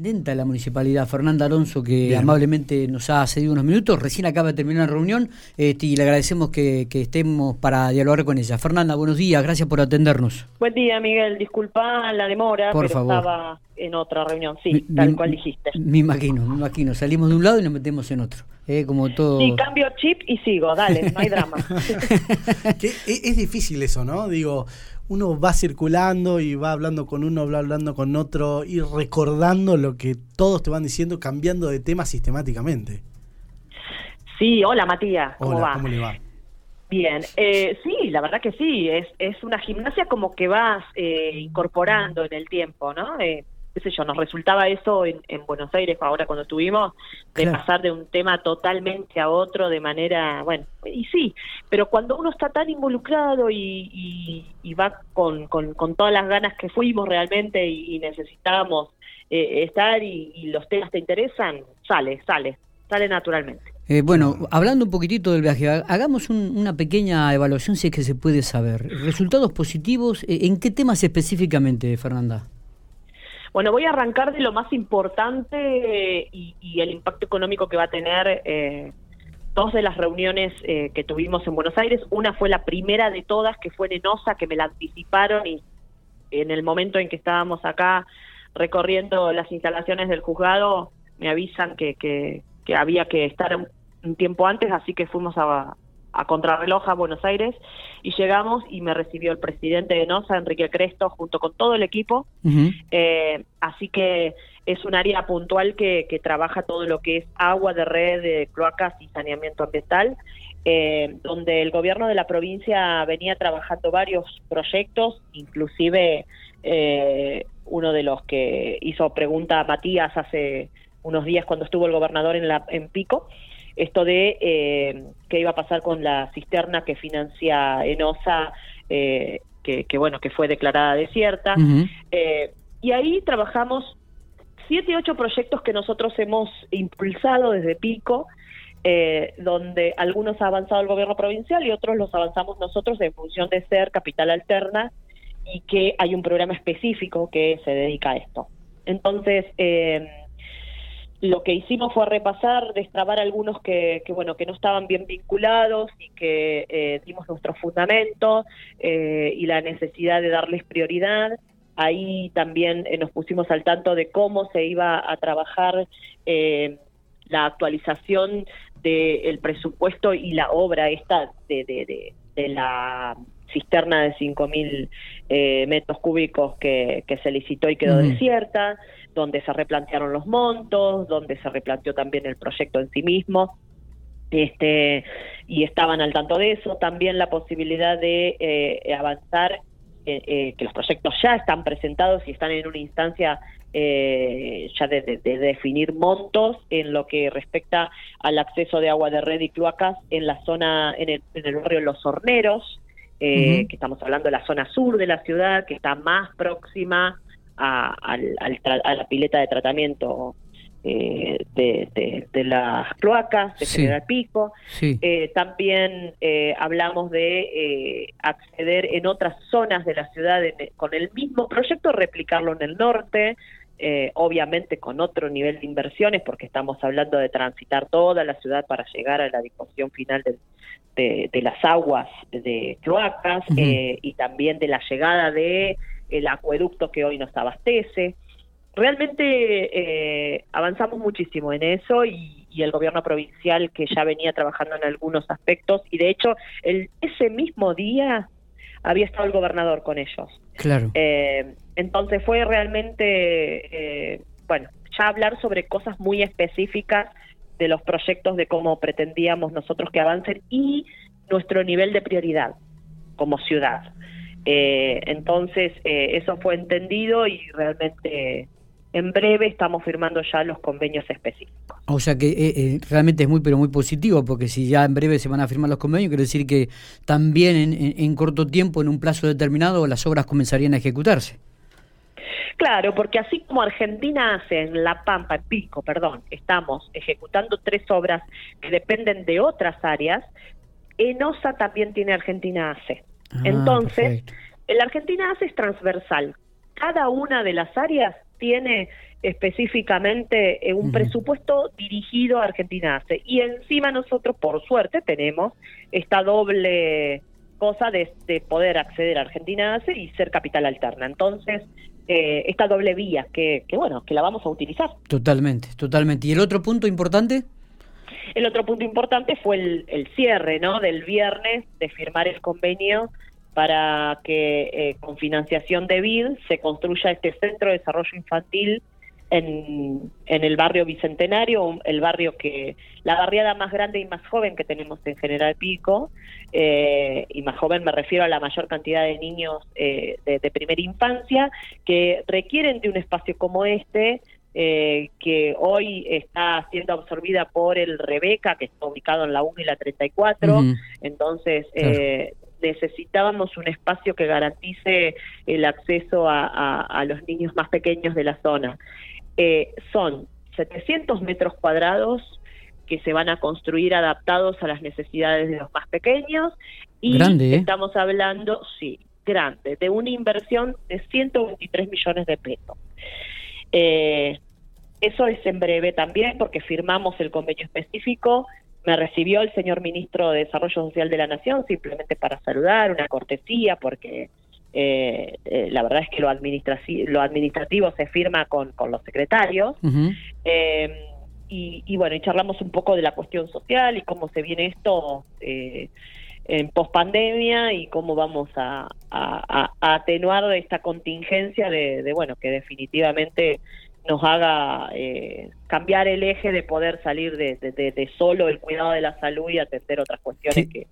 intendenta de la municipalidad, Fernanda Alonso, que amablemente nos ha cedido unos minutos. Recién acaba de terminar la reunión este, y le agradecemos que, estemos para dialogar con ella. Fernanda, buenos días, gracias por atendernos. Buen día, Miguel. Disculpa la demora, por pero estaba en otra reunión, sí, tal cual dijiste. Me imagino, me imagino. Salimos de un lado y nos metemos en otro. Eh, como todo... Sí, cambio chip y sigo, dale, no hay drama. es difícil eso, ¿no? Digo, uno va circulando y va hablando con uno, va hablando con otro y recordando lo que todos te van diciendo, cambiando de tema sistemáticamente. Sí, hola Matías, ¿cómo hola, va? ¿Cómo le va? Bien, eh, sí, la verdad que sí, es, es una gimnasia como que vas eh, incorporando en el tiempo, ¿no? Eh, qué sé yo, nos resultaba eso en, Buenos Aires ahora cuando estuvimos, de pasar de un tema totalmente a otro de manera, bueno, y sí, pero cuando uno está tan involucrado y, va con, con, todas las ganas que fuimos realmente y, necesitamos eh, estar y, los temas te interesan, sale, sale, sale naturalmente. Eh, bueno, hablando un poquitito del viaje, hagamos una pequeña evaluación si es que se puede saber. ¿Resultados positivos? Eh, ¿En qué temas específicamente, Fernanda? Bueno, voy a arrancar de lo más importante y, el impacto económico que va a tener eh, dos de las reuniones eh, que tuvimos en Buenos Aires. Una fue la primera de todas, que fue en que me la anticiparon y en el momento en que estábamos acá recorriendo las instalaciones del juzgado, me avisan que, que había que estar un tiempo antes, así que fuimos a, a contrarreloj a Buenos Aires y llegamos y me recibió el presidente de NOSA, Enrique Cresto, junto con todo el equipo. Eh, así que es un área puntual que, que, trabaja todo lo que es agua de red, de cloacas y saneamiento ambiental, eh, donde el gobierno de la provincia venía trabajando varios proyectos, inclusive eh, uno de los que hizo pregunta a Matías hace unos días cuando estuvo el gobernador en, la, en Pico, esto de eh, qué iba a pasar con la cisterna que financia Enosa, eh, que, bueno, que fue declarada desierta. Eh, y ahí trabajamos siete, ocho proyectos que nosotros hemos impulsado desde Pico, donde algunos ha avanzado el gobierno provincial y otros los avanzamos nosotros en función de ser capital alterna y que hay un programa específico que se dedica a esto. Entonces, lo que hicimos fue repasar, destrabar algunos que, bueno que no estaban bien vinculados y que eh, dimos nuestros fundamentos eh, y la necesidad de darles prioridad. Ahí también eh, nos pusimos al tanto de cómo se iba a trabajar la actualización del presupuesto y la obra esta de, de, de, la cisterna de 5.000 metros cúbicos que, se licitó y quedó desierta donde se replantearon los montos, donde se replanteó también el proyecto en sí mismo. Este, y estaban al tanto de eso, también la posibilidad de eh, avanzar, eh, eh, que los proyectos ya están presentados y están en una instancia ya de, definir montos en lo que respecta al acceso de agua de red y cloacas en la zona, en el, en el barrio Los Horneros, que estamos hablando de la zona sur de la ciudad, que está más próxima a, la pileta de tratamiento eh, de, las cloacas, de General Pico. Eh, también eh, hablamos de acceder en otras zonas de la ciudad con el mismo proyecto, replicarlo en el norte, obviamente con otro nivel de inversiones, porque estamos hablando de transitar toda la ciudad para llegar a la disposición final de, las aguas de cloacas y también de la llegada de el acueducto que hoy nos abastece. Realmente eh, avanzamos muchísimo en eso y, el gobierno provincial que ya venía trabajando en algunos aspectos y de hecho el, ese mismo día había estado el gobernador con ellos. Claro. Eh, entonces fue realmente, eh, bueno, ya hablar sobre cosas muy específicas de los proyectos de cómo pretendíamos nosotros que avancen y nuestro nivel de prioridad como ciudad. Eh, entonces, eh, eso fue entendido y realmente en breve estamos firmando ya los convenios específicos. O sea que eh, realmente es muy, pero muy positivo, porque si ya en breve se van a firmar los convenios, quiere decir que también en, corto tiempo, en un plazo determinado, las obras comenzarían a ejecutarse. Claro, porque así como Argentina hace en La Pampa, en Pico, perdón, estamos ejecutando tres obras que dependen de otras áreas, en OSA también tiene Argentina hace. Ah, Entonces, el Argentina hace es transversal. Cada una de las áreas tiene específicamente eh, un presupuesto dirigido a Argentina Y encima nosotros, por suerte, tenemos esta doble cosa de, poder acceder a Argentina y ser capital alterna. Entonces, eh, esta doble vía, que, que bueno, que la vamos a utilizar. Totalmente, totalmente. ¿Y el otro punto importante? El otro punto importante fue el, el cierre ¿no? del viernes de firmar el convenio para que eh, con financiación de BID se construya este centro de desarrollo infantil en, en, el barrio Bicentenario, el barrio que, la barriada más grande y más joven que tenemos en General Pico, eh, y más joven me refiero a la mayor cantidad de niños eh, de, primera infancia que requieren de un espacio como este, eh, que hoy está siendo absorbida por el Rebeca, que está ubicado en la 1 y la 34, entonces necesitábamos un espacio que garantice el acceso a los niños más pequeños de la zona. Eh, son 700 metros cuadrados que se van a construir adaptados a las necesidades de los más pequeños y ¿eh? estamos hablando, sí, grande, de una inversión de 123 millones de pesos. Eh, eso es en breve también porque firmamos el convenio específico. Me recibió el señor ministro de Desarrollo Social de la Nación simplemente para saludar, una cortesía, porque eh, eh, la verdad es que lo, lo administrativo se firma con, con los secretarios. eh, y, y, bueno, y charlamos un poco de la cuestión social y cómo se viene esto eh, en pospandemia y cómo vamos a, a, atenuar esta contingencia de, de, bueno, que definitivamente nos haga eh, cambiar el eje de poder salir de, de, de, solo el cuidado de la salud y atender otras cuestiones que,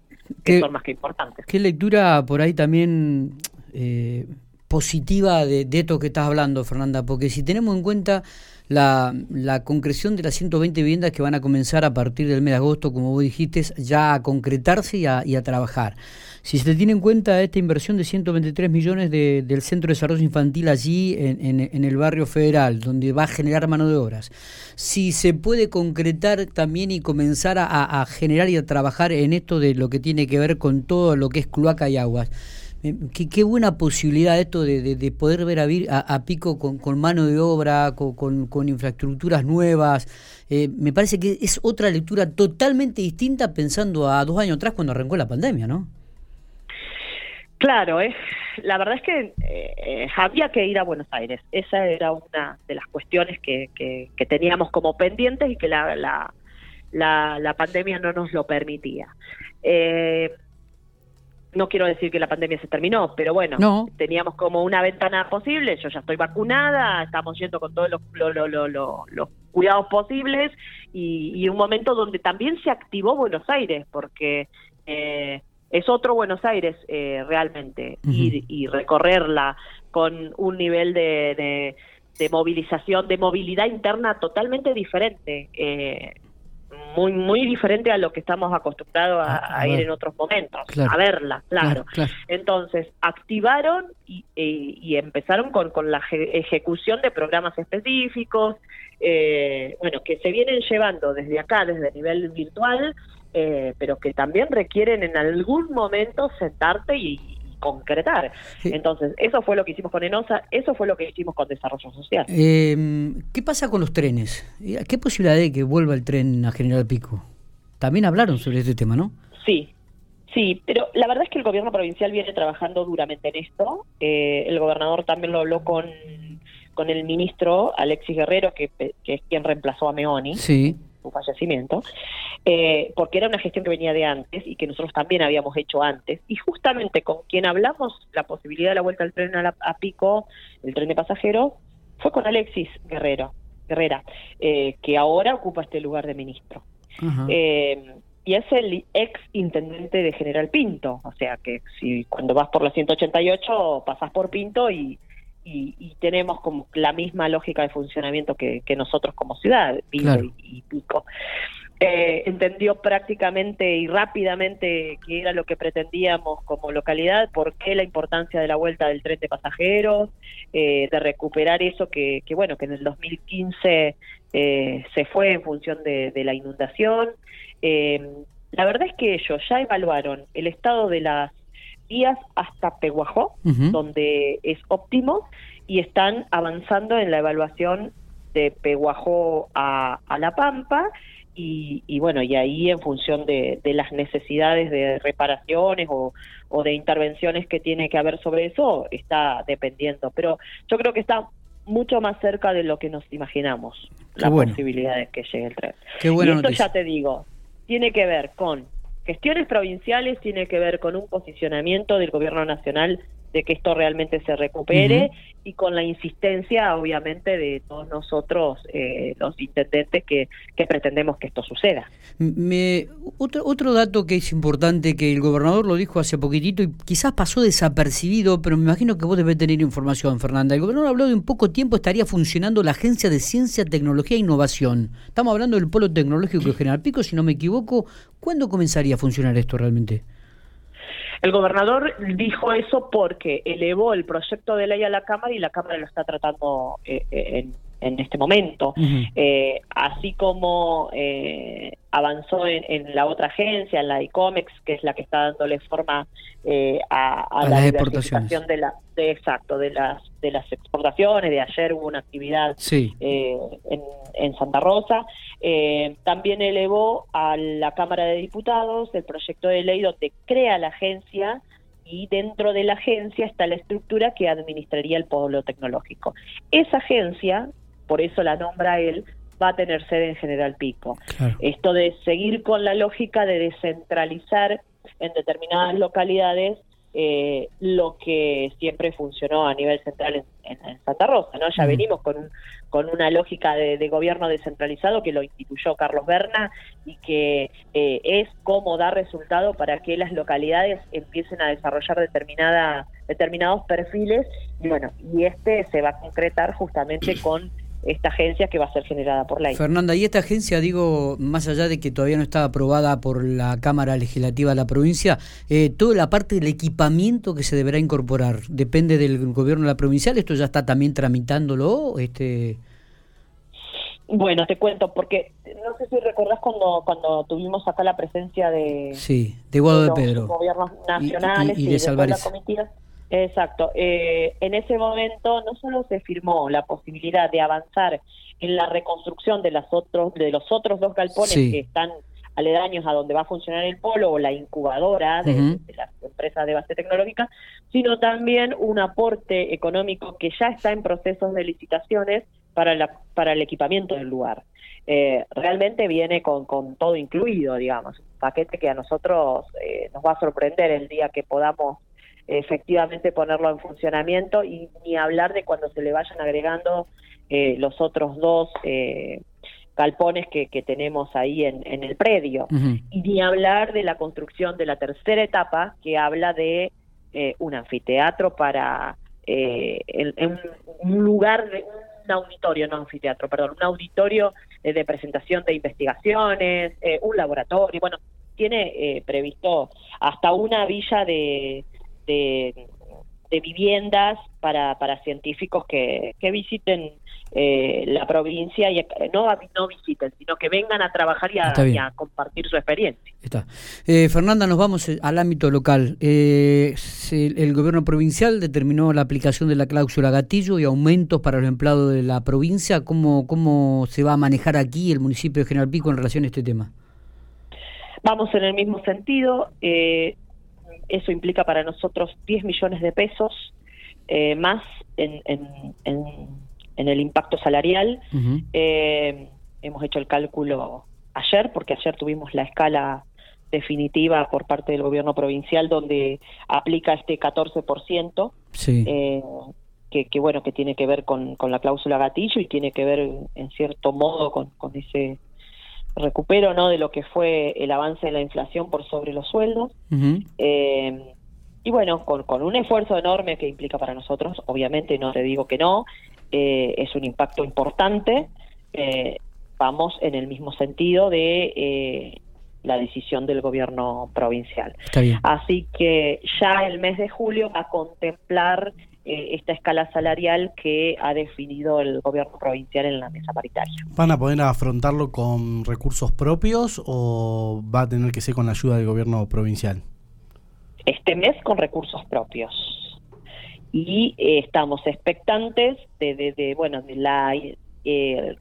que, son más que importantes. ¿Qué lectura por ahí también eh, positiva de, esto que estás hablando, Fernanda, porque si tenemos en cuenta la, la, concreción de las 120 viviendas que van a comenzar a partir del mes de agosto, como vos dijiste, ya a concretarse y a, trabajar. Si se tiene en cuenta esta inversión de 123 millones del Centro de Desarrollo Infantil allí en, en, el barrio federal, donde va a generar mano de obras, si se puede concretar también y comenzar a, a generar y a trabajar en esto de lo que tiene que ver con todo lo que es cloaca y aguas, eh, qué, buena posibilidad esto de, poder ver a, Pico con, mano de obra, con, infraestructuras nuevas. Eh, me parece que es otra lectura totalmente distinta pensando a dos años atrás cuando arrancó la pandemia, ¿no? Claro, la verdad es que eh, había que ir a Buenos Aires. Esa era una de las cuestiones que, que, teníamos como pendientes y que la, la, la, la pandemia no nos lo permitía. Eh, no quiero decir que la pandemia se terminó, pero bueno, teníamos como una ventana posible, yo ya estoy vacunada, estamos yendo con todos los, los cuidados posibles y, un momento donde también se activó Buenos Aires, porque eh, es otro Buenos Aires eh, realmente, ir y recorrerla con un nivel de, de, movilización, de movilidad interna totalmente diferente. Eh, muy muy diferente a lo que estamos acostumbrados a, ir en otros momentos, a verla, claro. Entonces, activaron y, y, empezaron con, con la ejecución de programas específicos, eh, bueno, que se vienen llevando desde acá, desde el nivel virtual, eh, pero que también requieren en algún momento sentarte y, concretar. Entonces, eso fue lo que hicimos con ENOSA, eso fue lo que hicimos con Desarrollo Social. Eh, ¿Qué pasa con los trenes? ¿Qué posibilidad hay de que vuelva el tren a General Pico? También hablaron sobre este tema, ¿no? Sí, Sí, pero la verdad es que el gobierno provincial viene trabajando duramente en esto. Eh, el gobernador también lo habló con, con el ministro Alexis Guerrero, que, que es quien reemplazó a Meoni. Sí su fallecimiento, eh, porque era una gestión que venía de antes y que nosotros también habíamos hecho antes. Y justamente con quien hablamos la posibilidad de la vuelta al tren a, Pico, el tren de pasajeros, fue con Alexis Guerrero, Guerrera, eh, que ahora ocupa este lugar de ministro. Eh, y es el ex intendente de General Pinto, o sea que si cuando vas por la 188 pasas por Pinto y, y, tenemos como la misma lógica de funcionamiento que, nosotros como ciudad, y, Pico. Eh, entendió prácticamente y rápidamente qué era lo que pretendíamos como localidad, por qué la importancia de la vuelta del tren de pasajeros, eh, de recuperar eso que, que, bueno, que en el 2015 eh, se fue en función de, la inundación. la verdad es que ellos ya evaluaron el estado de las días hasta Peguajó, donde es óptimo, y están avanzando en la evaluación de Peguajó a, La Pampa y, bueno, y ahí en función de, las necesidades de reparaciones o, de intervenciones que tiene que haber sobre eso, está dependiendo. Pero yo creo que está mucho más cerca de lo que nos imaginamos, la posibilidad de que llegue el tren. Qué y esto ya te digo, tiene que ver con gestiones provinciales, tiene que ver con un posicionamiento del gobierno nacional de que esto realmente se recupere y con la insistencia, obviamente, de todos nosotros, eh, los intendentes, que, que, pretendemos que esto suceda. Me, otro, otro dato que es importante, que el gobernador lo dijo hace poquitito y quizás pasó desapercibido, pero me imagino que vos debés tener información, Fernanda. El gobernador habló de un poco tiempo estaría funcionando la Agencia de Ciencia, Tecnología e Innovación. Estamos hablando del Polo Tecnológico de General Pico, si no me equivoco. ¿Cuándo comenzaría a funcionar esto realmente? El gobernador dijo eso porque elevó el proyecto de ley a la Cámara y la Cámara lo está tratando eh, eh, en en este momento, eh, así como eh, avanzó en, la otra agencia, en la ICOMEX, que es la que está dándole forma eh, a, la diversificación de la, de, exacto, de las de las exportaciones. De ayer hubo una actividad en, en, Santa Rosa. también elevó a la Cámara de Diputados el proyecto de ley donde crea la agencia y dentro de la agencia está la estructura que administraría el polo tecnológico. Esa agencia por eso la nombra él, va a tener sede en General Pico. Esto de seguir con la lógica de descentralizar en determinadas localidades eh, lo que siempre funcionó a nivel central en, Santa Rosa, ¿no? Ya venimos con, un, con una lógica de, gobierno descentralizado que lo instituyó Carlos Berna y que eh, es cómo dar resultado para que las localidades empiecen a desarrollar determinada, determinados perfiles y bueno, y este se va a concretar justamente con esta agencia que va a ser generada por ley. Fernanda, y esta agencia, digo, más allá de que todavía no está aprobada por la Cámara Legislativa de la provincia, eh, toda la parte del equipamiento que se deberá incorporar, ¿depende del gobierno de la provincial? ¿Esto ya está también tramitándolo? este Bueno, te cuento, porque no sé si recordás cuando, cuando tuvimos acá la presencia de... Sí, de Guado de, Pedro. gobiernos nacionales y, de, de, la comitiva Exacto. Eh, en ese momento no solo se firmó la posibilidad de avanzar en la reconstrucción de, las otros, de los otros dos galpones que están aledaños a donde va a funcionar el polo o la incubadora de, las empresas de base tecnológica, sino también un aporte económico que ya está en procesos de licitaciones para, la, para el equipamiento del lugar. Eh, realmente viene con, con todo incluido, digamos, un paquete que a nosotros eh, nos va a sorprender el día que podamos efectivamente ponerlo en funcionamiento y ni hablar de cuando se le vayan agregando eh, los otros dos eh, galpones que, que, tenemos ahí en, en el predio. Y ni hablar de la construcción de la tercera etapa que habla de eh, un anfiteatro para en, un lugar de un auditorio, no anfiteatro, perdón, un auditorio de presentación de investigaciones, un laboratorio, bueno, tiene previsto hasta una villa de, de, viviendas para, para científicos que, que visiten eh, la provincia y no, no visiten, sino que vengan a trabajar y a, compartir su experiencia. Está. Eh, Fernanda, nos vamos eh, al ámbito local. el, el, gobierno provincial determinó la aplicación de la cláusula gatillo y aumentos para los empleados de la provincia. ¿Cómo, cómo se va a manejar aquí el municipio de General Pico en relación a este tema? Vamos en el mismo sentido. Eh, eso implica para nosotros 10 millones de pesos eh, más en, en, el impacto salarial. Eh, hemos hecho el cálculo ayer, porque ayer tuvimos la escala definitiva por parte del gobierno provincial donde aplica este 14%. Eh, que, que, bueno que tiene que ver con, con, la cláusula gatillo y tiene que ver en cierto modo con, con ese recupero no de lo que fue el avance de la inflación por sobre los sueldos. Eh, y bueno con, con, un esfuerzo enorme que implica para nosotros obviamente no te digo que no eh, es un impacto importante eh, vamos en el mismo sentido de la decisión del gobierno provincial así que ya el mes de julio va a contemplar eh, esta escala salarial que ha definido el gobierno provincial en la mesa paritaria. ¿Van a poder afrontarlo con recursos propios o va a tener que ser con la ayuda del gobierno provincial? Este mes con recursos propios. Y eh, estamos expectantes de, de, bueno, de la eh,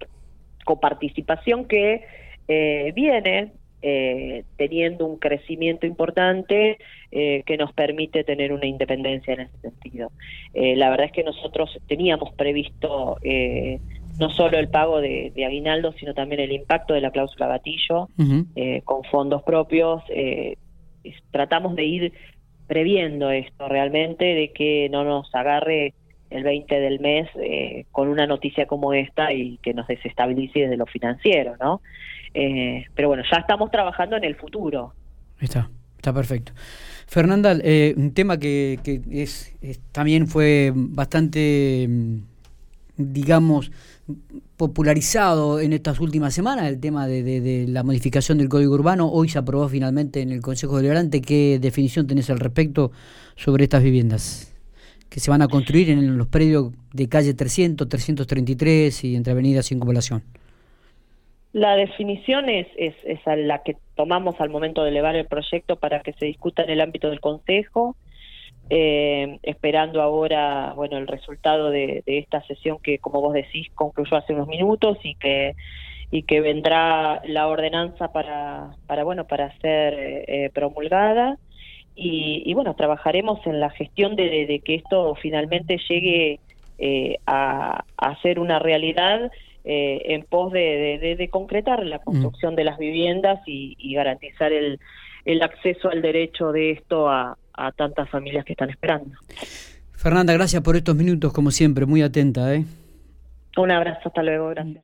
coparticipación que eh, viene eh, teniendo un crecimiento importante eh, que nos permite tener una independencia en ese sentido. Eh, la verdad es que nosotros teníamos previsto eh, no solo el pago de, de, aguinaldo, sino también el impacto de la cláusula gatillo uh con fondos propios. tratamos de ir previendo esto realmente, de que no nos agarre el 20 del mes eh, con una noticia como esta y que nos desestabilice desde lo financiero, ¿no? Eh, pero bueno, ya estamos trabajando en el futuro. Está, está perfecto. Fernanda, eh, un tema que, que es, también fue bastante, digamos, popularizado en estas últimas semanas, el tema de, la modificación del Código Urbano. Hoy se aprobó finalmente en el Consejo Deliberante. ¿Qué definición tenés al respecto sobre estas viviendas? que se van a construir en los predios de calle 300, 333 y entre avenidas sin población. La definición es, es, es la que tomamos al momento de elevar el proyecto para que se discuta en el ámbito del Consejo, eh, esperando ahora bueno el resultado de, de, esta sesión que, como vos decís, concluyó hace unos minutos y que y que vendrá la ordenanza para, para bueno para ser eh, promulgada. Y, y, bueno, trabajaremos en la gestión de, de que esto finalmente llegue eh, a, a, ser una realidad eh, en pos de, de, concretar la construcción mm. de las viviendas y, y garantizar el, el, acceso al derecho de esto a, a, tantas familias que están esperando. Fernanda, gracias por estos minutos, como siempre, muy atenta. ¿eh? Un abrazo, hasta luego, gracias.